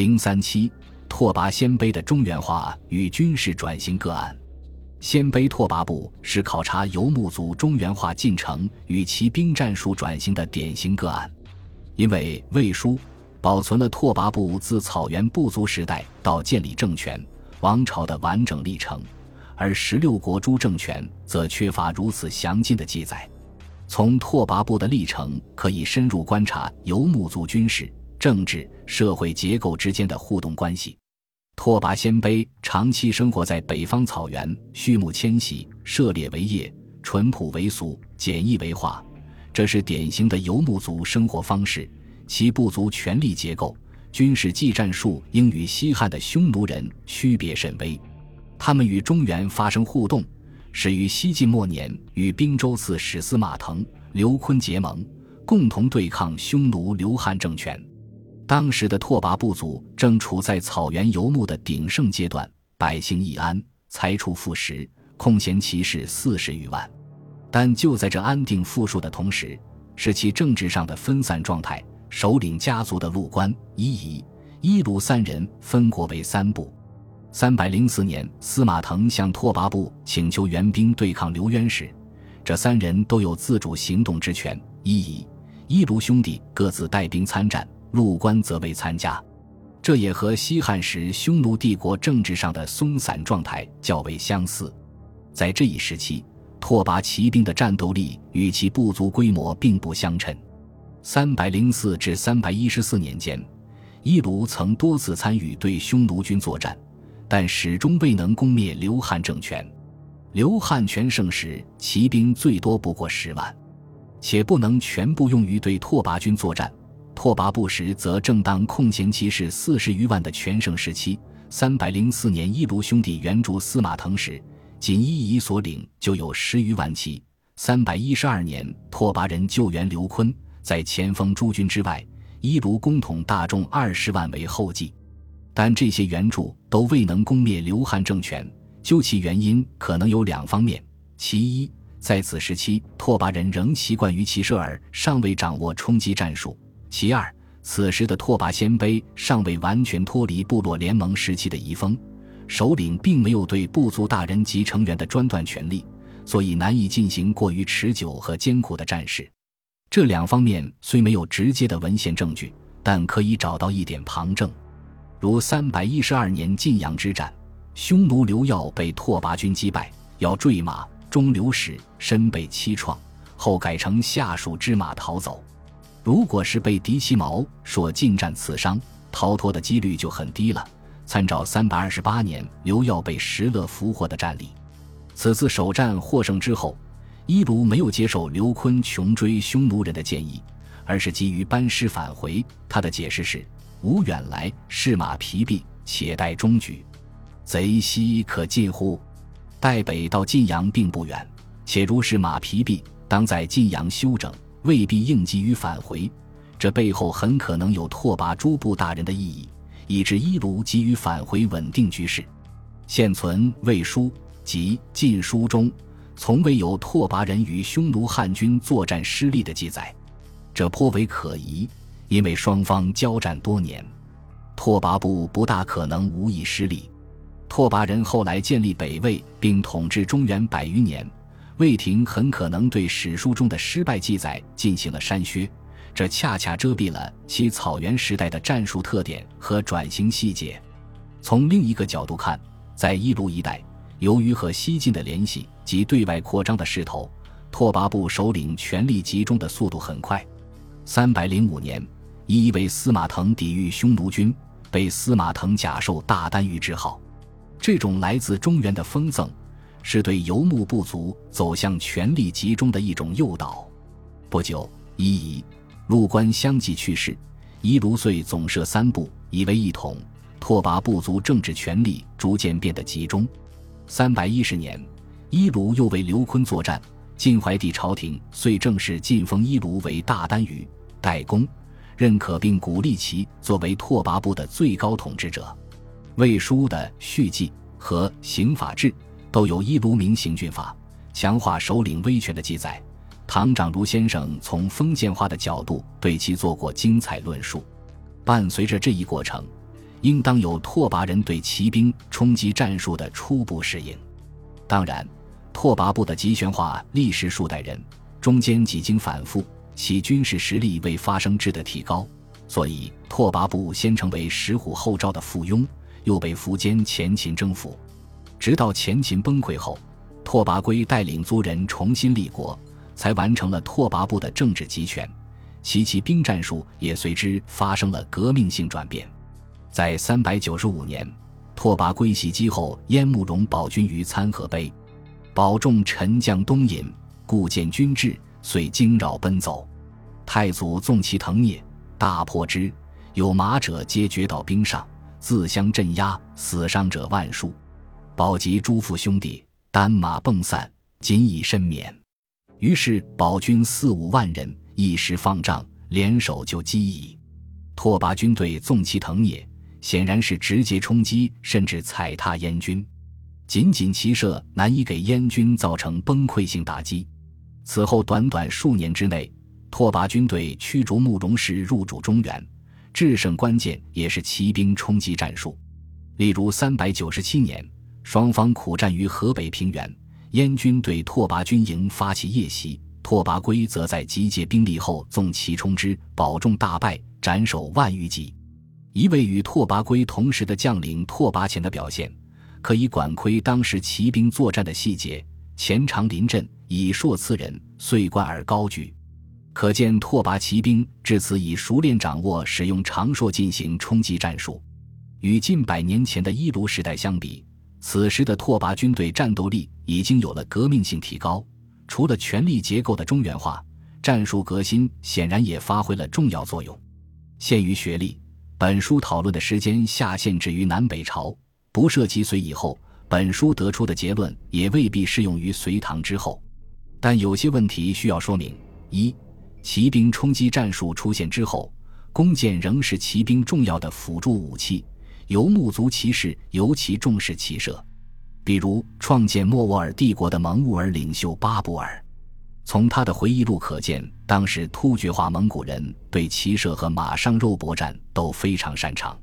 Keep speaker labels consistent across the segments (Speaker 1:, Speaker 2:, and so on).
Speaker 1: 零三七，拓跋鲜卑的中原化与军事转型个案。鲜卑拓跋部是考察游牧族中原化进程与其兵战术转型的典型个案，因为《魏书》保存了拓跋部自草原部族时代到建立政权王朝的完整历程，而十六国诸政权则缺乏如此详尽的记载。从拓跋部的历程可以深入观察游牧族军事。政治社会结构之间的互动关系。拓跋鲜卑长期生活在北方草原，畜牧迁徙，狩猎为业，淳朴为俗，简易为化，这是典型的游牧族生活方式。其部族权力结构、军事技战术应与西汉的匈奴人区别甚微。他们与中原发生互动，始于西晋末年与兵州刺史司马腾、刘琨结盟，共同对抗匈奴刘汉政权。当时的拓跋部族正处在草原游牧的鼎盛阶段，百姓易安，财储富实，空闲骑士四十余万。但就在这安定富庶的同时，是其政治上的分散状态。首领家族的陆关、伊夷、伊卢三人分国为三部。三百零四年，司马腾向拓跋部请求援兵对抗刘渊时，这三人都有自主行动之权。伊夷、伊卢兄弟各自带兵参战。陆关则未参加，这也和西汉时匈奴帝国政治上的松散状态较为相似。在这一时期，拓跋骑兵的战斗力与其部族规模并不相称。三百零四至三百一十四年间，伊卢曾多次参与对匈奴军作战，但始终未能攻灭刘汉政权。刘汉全盛时，骑兵最多不过十万，且不能全部用于对拓跋军作战。拓跋部时则正当空前骑士四十余万的全盛时期。三百零四年，伊卢兄弟援助司马腾时，仅伊夷所领就有十余万骑。三百一十二年，拓跋人救援刘琨，在前锋诸军之外，伊卢公统大众二十万为后继。但这些援助都未能攻灭刘汉政权。究其原因，可能有两方面：其一，在此时期，拓跋人仍习惯于骑射，而尚未掌握冲击战术。其二，此时的拓跋鲜卑尚未完全脱离部落联盟时期的遗风，首领并没有对部族大人及成员的专断权力，所以难以进行过于持久和艰苦的战事。这两方面虽没有直接的文献证据，但可以找到一点旁证，如三百一十二年晋阳之战，匈奴刘耀被拓跋军击败，要坠马，中流矢，身被七创，后改成下属之马逃走。如果是被狄其矛所近战刺伤，逃脱的几率就很低了。参照三百二十八年刘耀被石勒俘获的战例，此次首战获胜之后，伊卢没有接受刘琨穷追匈奴人的建议，而是急于班师返回。他的解释是：“吾远来，士马疲弊，且待中举，贼西可近乎？待北到晋阳并不远，且如是马疲弊，当在晋阳休整。”未必应急于返回，这背后很可能有拓跋诸部大人的意义，以致伊卢急于返回稳定局势。现存《魏书》及《晋书》中，从未有拓跋人与匈奴汉军作战失利的记载，这颇为可疑，因为双方交战多年，拓跋部不大可能无意失利。拓跋人后来建立北魏并统治中原百余年。魏廷很可能对史书中的失败记载进行了删削，这恰恰遮蔽了其草原时代的战术特点和转型细节。从另一个角度看，在伊卢一带，由于和西晋的联系及对外扩张的势头，拓跋部首领权力集中的速度很快。三百零五年，一为司马腾抵御匈奴军，被司马腾假授大单于之号。这种来自中原的封赠。是对游牧部族走向权力集中的一种诱导。不久，伊夷、陆官相继去世，伊卢遂总设三部，以为一统。拓跋部族政治权力逐渐变得集中。三百一十年，伊卢又为刘琨作战，晋怀帝朝廷遂正式晋封伊卢为大单于、代公，认可并鼓励其作为拓跋部的最高统治者。魏书的续记和刑法志。都有一卢明行军法强化首领威权的记载。唐长如先生从封建化的角度对其做过精彩论述。伴随着这一过程，应当有拓跋人对骑兵冲击战术的初步适应。当然，拓跋部的集权化历时数代人，中间几经反复，其军事实力未发生质的提高，所以拓跋部先成为石虎后赵的附庸，又被苻坚前秦征服，直到前秦崩溃后，拓跋圭带领族人重新立国，才完成了拓跋部的政治集权。其骑兵战术也随之发生了革命性转变。在三百九十五年，拓跋圭袭击后，燕慕容保军于参河碑，保众沉将东引，故见军至，遂惊扰奔走。太祖纵其腾也，大破之，有马者皆绝到兵上，自相镇压，死伤者万数。保及诸父兄弟，单马迸散，仅以身免。于是保军四五万人。一时放仗，联手就击矣。拓跋军队纵其腾也，显然是直接冲击，甚至踩踏燕军。仅仅骑射难以给燕军造成崩溃性打击。此后短短数年之内，拓跋军队驱逐慕容氏入主中原，制胜关键也是骑兵冲击战术。例如，三百九十七年，双方苦战于河北平原，燕军对拓跋军营发起夜袭。拓跋圭则在集结兵力后纵骑冲之，保众大败，斩首万余级。一位与拓跋圭同时的将领拓跋虔的表现，可以管窥当时骑兵作战的细节。前长临阵，以硕刺人，遂冠而高举。可见拓跋骑兵至此已熟练掌握使用长槊进行冲击战术。与近百年前的伊卢时代相比，此时的拓跋军队战斗力已经有了革命性提高。除了权力结构的中原化，战术革新显然也发挥了重要作用。限于学历，本书讨论的时间下限制于南北朝，不涉及隋以后。本书得出的结论也未必适用于隋唐之后。但有些问题需要说明：一、骑兵冲击战术出现之后，弓箭仍是骑兵重要的辅助武器，游牧族骑士尤其重视骑射。比如创建莫卧儿帝国的蒙兀儿领袖巴布尔，从他的回忆录可见，当时突厥化蒙古人对骑射和马上肉搏战都非常擅长。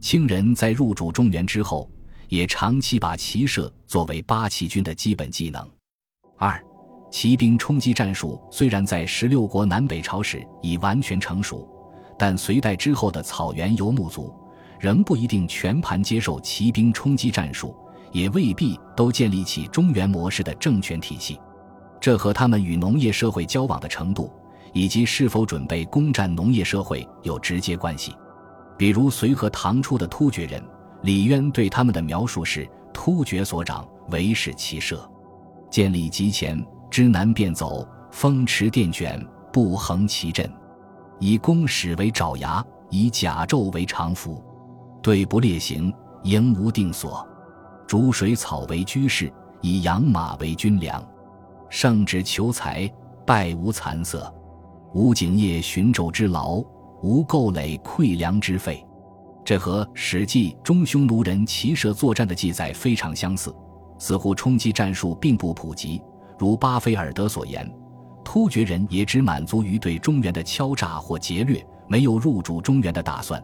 Speaker 1: 清人在入主中原之后，也长期把骑射作为八旗军的基本技能。二，骑兵冲击战术虽然在十六国南北朝时已完全成熟，但隋代之后的草原游牧族仍不一定全盘接受骑兵冲击战术。也未必都建立起中原模式的政权体系，这和他们与农业社会交往的程度，以及是否准备攻占农业社会有直接关系。比如隋和唐初的突厥人，李渊对他们的描述是：突厥所长，唯是骑射，建立极前，知南便走，风驰电卷，不横其阵，以弓矢为爪牙，以甲胄为长服，对不列行，营无定所。逐水草为居士，以养马为军粮。胜之求财，败无残色。无景业寻昼之劳，无垢垒溃粮之费。这和《史记》中匈奴人骑射作战的记载非常相似。似乎冲击战术并不普及，如巴菲尔德所言，突厥人也只满足于对中原的敲诈或劫掠，没有入主中原的打算。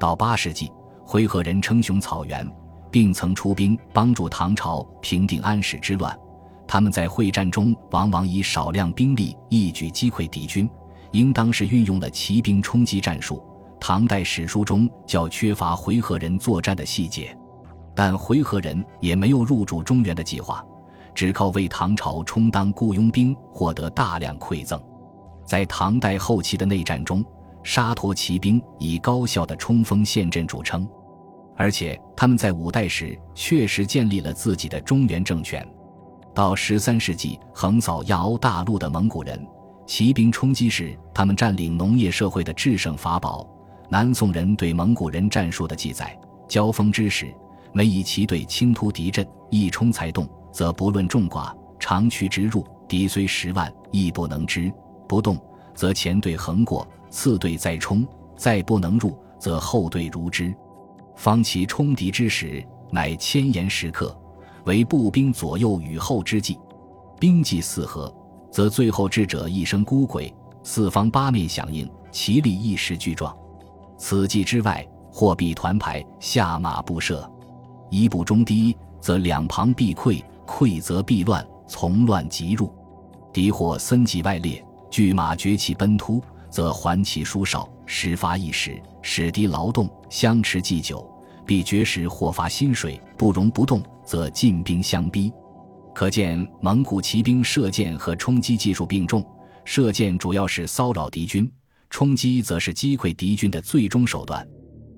Speaker 1: 到八世纪，回纥人称雄草原。并曾出兵帮助唐朝平定安史之乱，他们在会战中往往以少量兵力一举击溃敌军，应当是运用了骑兵冲击战术。唐代史书中较缺乏回纥人作战的细节，但回纥人也没有入主中原的计划，只靠为唐朝充当雇佣兵获得大量馈赠。在唐代后期的内战中，沙陀骑兵以高效的冲锋陷阵著称。而且他们在五代时确实建立了自己的中原政权。到十三世纪，横扫亚欧大陆的蒙古人，骑兵冲击时他们占领农业社会的制胜法宝。南宋人对蒙古人战术的记载：交锋之时，每以骑队轻突敌阵，一冲才动，则不论众寡，长驱直入。敌虽十万，亦不能支；不动，则前队横过，次队再冲，再不能入，则后队如之。方其冲敌之时，乃千言时刻，为步兵左右与后之计。兵计四合，则最后智者一声孤鬼，四方八面响应，其力一时俱壮。此计之外，货币团排，下马不设。一步中低，则两旁必溃，溃则必乱，从乱即入。敌或森集外列，拒马崛起奔突，则还其疏少，时发一时，使敌劳动相持既久，必绝时或发薪水，不容不动，则进兵相逼。可见蒙古骑兵射箭和冲击技术并重，射箭主要是骚扰敌军，冲击则是击溃敌军的最终手段。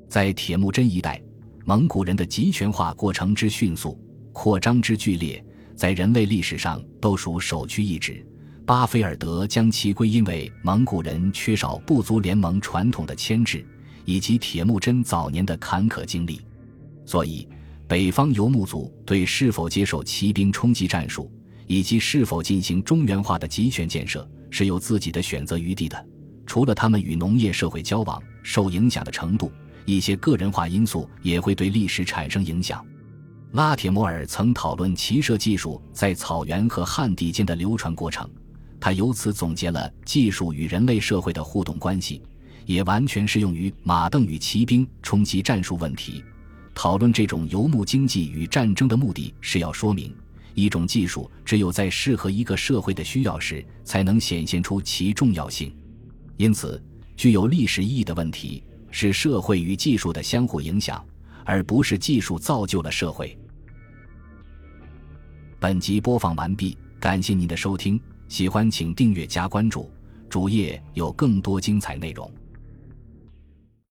Speaker 1: 在铁木真一带。蒙古人的集权化过程之迅速，扩张之剧烈，在人类历史上都属首屈一指。巴菲尔德将其归因为蒙古人缺少部族联盟传统的牵制，以及铁木真早年的坎坷经历。所以，北方游牧族对是否接受骑兵冲击战术，以及是否进行中原化的集权建设，是有自己的选择余地的。除了他们与农业社会交往受影响的程度。一些个人化因素也会对历史产生影响。拉铁摩尔曾讨论骑射技术在草原和旱地间的流传过程，他由此总结了技术与人类社会的互动关系，也完全适用于马镫与骑兵冲击战术问题。讨论这种游牧经济与战争的目的是要说明，一种技术只有在适合一个社会的需要时，才能显现出其重要性。因此，具有历史意义的问题。是社会与技术的相互影响，而不是技术造就了社会。本集播放完毕，感谢您的收听，喜欢请订阅加关注，主页有更多精彩内容。